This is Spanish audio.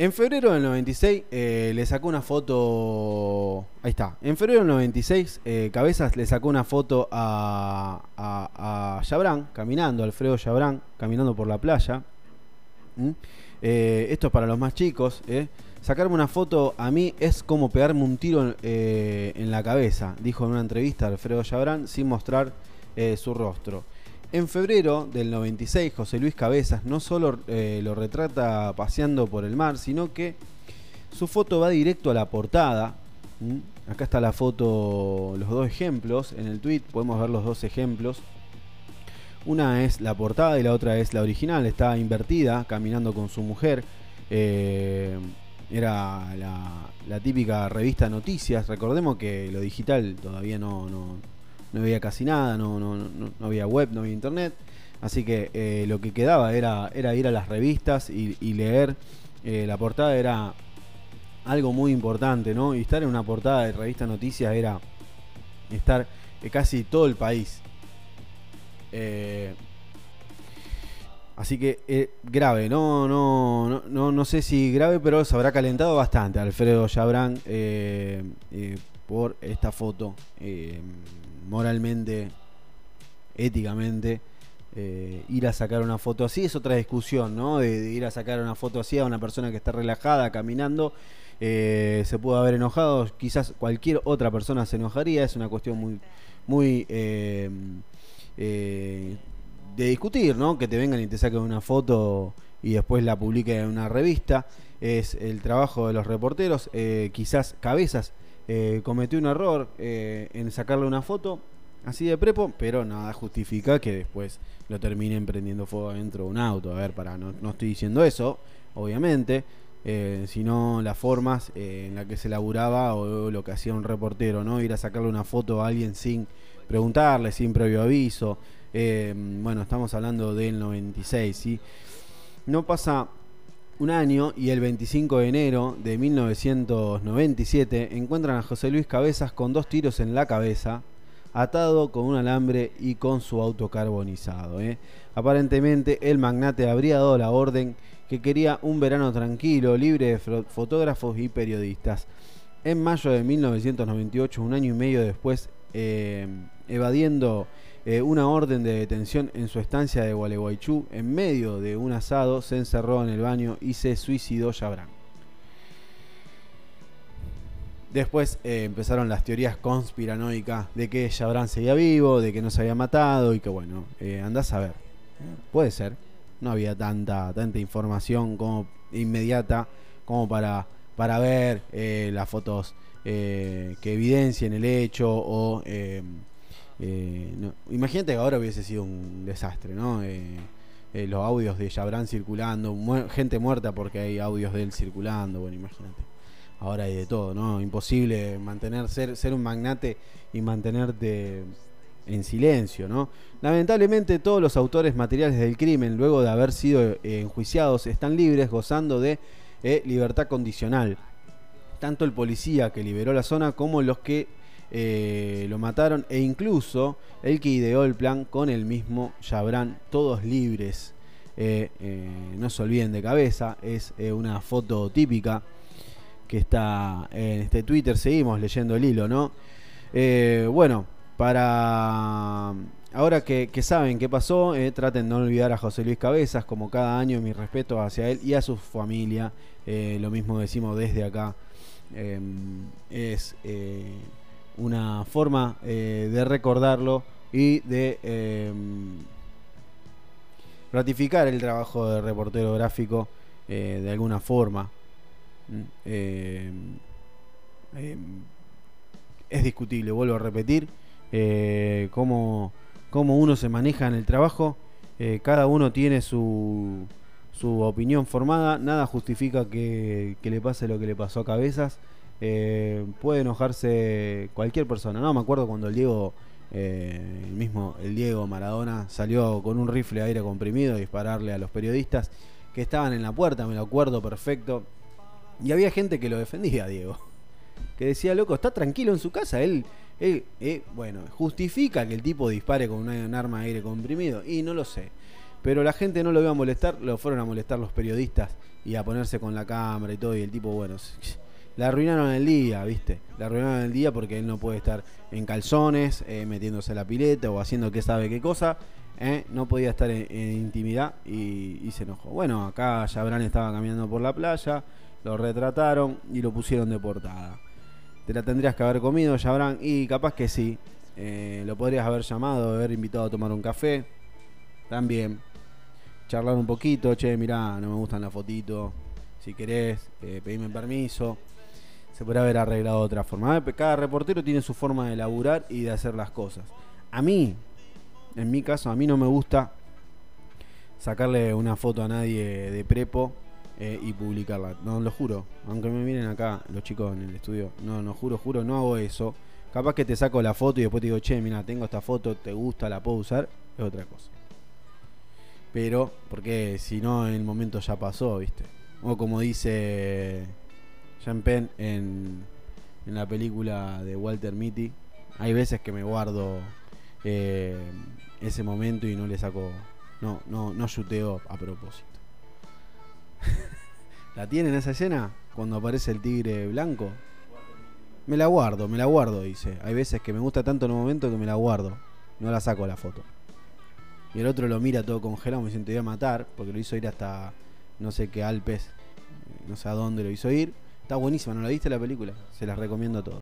En febrero del 96 eh, le sacó una foto. Ahí está. En febrero del 96, eh, Cabezas le sacó una foto a, a, a caminando, Alfredo Chabrán, caminando por la playa. Eh, esto es para los más chicos. Sacarme una foto a mí es como pegarme un tiro en la cabeza, dijo en una entrevista Alfredo Chabrán sin mostrar su rostro. En febrero del 96, José Luis Cabezas no solo eh, lo retrata paseando por el mar, sino que su foto va directo a la portada. Acá está la foto, los dos ejemplos. En el tweet podemos ver los dos ejemplos. Una es la portada y la otra es la original. Está invertida, caminando con su mujer. Eh, era la, típica revista Noticias. Recordemos que lo digital todavía no, no había casi nada, no, no, no, había web, no había internet. Así que eh, lo que quedaba era, era ir a las revistas y, leer. Eh, la portada era algo muy importante, ¿no? Y estar en una portada de revista Noticias era estar en casi todo el país. Eh, así que grave, no, no, no, no, sé si grave, pero se habrá calentado bastante Alfredo Chabrán por esta foto moralmente, éticamente, eh, ir a sacar una foto así es otra discusión, ¿no? De, ir a sacar una foto así a una persona que está relajada, caminando. Eh, se pudo haber enojado, quizás cualquier otra persona se enojaría, es una cuestión muy, muy eh, de discutir, ¿no? Que te vengan y te saquen una foto y después la publiquen en una revista. Es el trabajo de los reporteros, quizás cabezas eh, cometió un error eh, en sacarle una foto así de prepo, pero nada justifica que después lo terminen prendiendo fuego dentro de un auto. A ver, para, no, estoy diciendo eso, obviamente, eh, sino las formas en las que se laburaba o, lo que hacía un reportero, ¿no? Ir a sacarle una foto a alguien sin preguntarle, sin previo aviso. bueno, estamos hablando del 96, ¿sí? No pasa un año y el 25 de enero de 1997 encuentran a José Luis Cabezas con dos tiros en la cabeza, atado con un alambre y con su auto carbonizado. ¿eh? Aparentemente el magnate habría dado la orden que quería un verano tranquilo, libre de fotógrafos y periodistas. En mayo de 1998, un año y medio después, eh, evadiendo eh, una orden de detención en su estancia de Gualeguaychú, en medio de un asado, se encerró en el baño y se suicidó Yabrán. Después eh, empezaron las teorías conspiranoicas de que Yabrán seguía vivo, de que no se había matado y que bueno, eh, andás a ver. Puede ser. No había tanta, tanta información como inmediata como para, para ver las fotos que evidencien el hecho o eh, imagínate que ahora hubiese sido un desastre, ¿no? Eh, eh, los audios de Jabran circulando, gente muerta porque hay audios de él circulando, bueno, imagínate. Ahora hay de todo, ¿no? Imposible mantener, ser, ser un magnate y mantenerte en silencio, ¿no? Lamentablemente todos los autores materiales del crimen, luego de haber sido enjuiciados, están libres gozando de libertad condicional. Tanto el policía que liberó la zona como los que eh, lo mataron e incluso el que ideó el plan con el mismo Jabran, todos libres. Eh, eh, no se olviden de cabeza, es una foto típica que está en este Twitter. Seguimos leyendo el hilo, ¿no? bueno, para ahora que, saben qué pasó, traten de no olvidar a José Luis Cabezas, como cada año, mi respeto hacia él y a su familia. lo mismo decimos desde acá. es una forma eh, de recordarlo y de em, ratificar el trabajo de reportero gráfico eh, de alguna forma. Mm, em, em, es discutible, vuelvo a repetir, eh, cómo, cómo, uno se maneja en el trabajo. cada uno tiene su, su opinión formada, nada justifica que, que le pase lo que le pasó a Cabezas. Eh, puede enojarse cualquier persona. No, me acuerdo cuando el Diego, eh, el mismo el Diego Maradona, salió con un rifle de aire comprimido a dispararle a los periodistas que estaban en la puerta, me lo acuerdo perfecto. Y había gente que lo defendía, Diego. Que decía, loco, está tranquilo en su casa. Él, eh, bueno, justifica que el tipo dispare con un arma de aire comprimido. Y no lo sé. Pero la gente no lo iba a molestar, lo fueron a molestar los periodistas y a ponerse con la cámara y todo. Y el tipo, bueno, le arruinaron el día, ¿viste? Le arruinaron el día porque él no puede estar en calzones, eh, metiéndose la pileta o haciendo qué sabe qué cosa. ¿eh? No podía estar en, intimidad y, se enojó. Bueno, acá Jabran estaba caminando por la playa, lo retrataron y lo pusieron de portada. Te la tendrías que haber comido, Jabran, y capaz que sí. Eh, lo podrías haber llamado, haber invitado a tomar un café. También. Charlar un poquito, che, mirá, no me gustan las fotitos. Si querés, eh, pedime permiso. Se podría haber arreglado de otra forma. Cada reportero tiene su forma de laburar y de hacer las cosas. A mí, en mi caso, a mí no me gusta sacarle una foto a nadie de prepo eh, y publicarla. No, lo juro. Aunque me miren acá los chicos en el estudio. No, no, juro, juro, no hago eso. Capaz que te saco la foto y después te digo, che, mira, tengo esta foto, te gusta, la puedo usar. Es otra cosa. Pero, porque si no, el momento ya pasó, ¿viste? O como dice Jean Penn en, en la película de Walter Mitty, hay veces que me guardo eh, ese momento y no le saco. No, no, no shooteo a propósito. ¿La tienen esa escena? Cuando aparece el tigre blanco. Me la guardo, me la guardo, dice. Hay veces que me gusta tanto un momento que me la guardo. No la saco la foto. Y el otro lo mira todo congelado, me siento voy a matar, porque lo hizo ir hasta no sé qué Alpes, no sé a dónde lo hizo ir. Está buenísima, ¿no la viste la película? Se las recomiendo a todos.